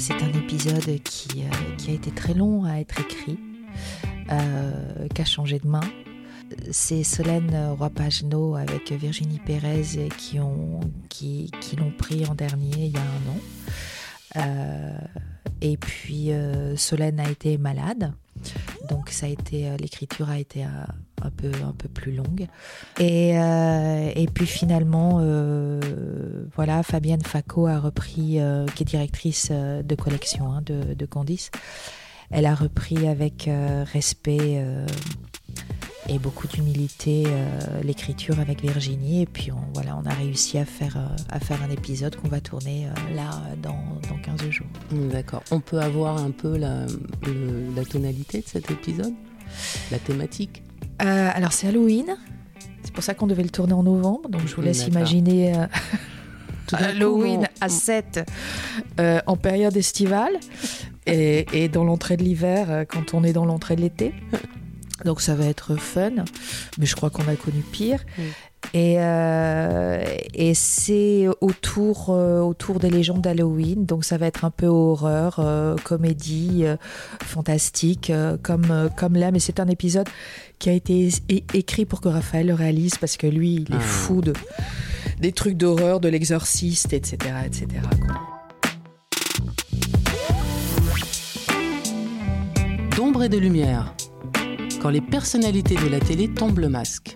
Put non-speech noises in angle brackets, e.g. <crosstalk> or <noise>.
C'est un épisode qui, euh, qui, a été très long à être écrit, euh, qui a changé de main. C'est Solène Roy-Pagenot avec Virginie Pérez qui l'ont pris en dernier il y a un an. Euh, et puis Solène a été malade. Donc ça a été l'écriture a été un peu un peu plus longue. Et, et puis finalement voilà Fabienne Faco a repris qui est directrice de collection hein, de, de, Candice. Elle a repris avec respect et beaucoup d'humilité l'écriture avec Virginie. Et puis on, voilà on a réussi à faire à faire un épisode qu'on va tourner là dans, dans 15 jours. D'accord. On peut avoir un peu la, le, la tonalité de cet épisode? La thématique? Euh, alors c'est Halloween. C'est pour ça qu'on devait le tourner en novembre. Donc je vous laisse imaginer euh, <laughs> Halloween à 7 euh, en période estivale. Et, et dans l'entrée de l'hiver euh, quand on est dans l'entrée de l'été. <laughs> Donc ça va être fun, mais je crois qu'on a connu pire. Et, euh, et c'est autour, euh, autour des légendes d'Halloween, donc ça va être un peu horreur, euh, comédie, euh, fantastique, euh, comme, euh, comme là, mais c'est un épisode qui a été écrit pour que Raphaël le réalise, parce que lui, il est Ah. fou de, des trucs d'horreur, de l'exorciste, etc. etc. quoi. D'ombre et de lumière. Quand les personnalités de la télé tombent le masque.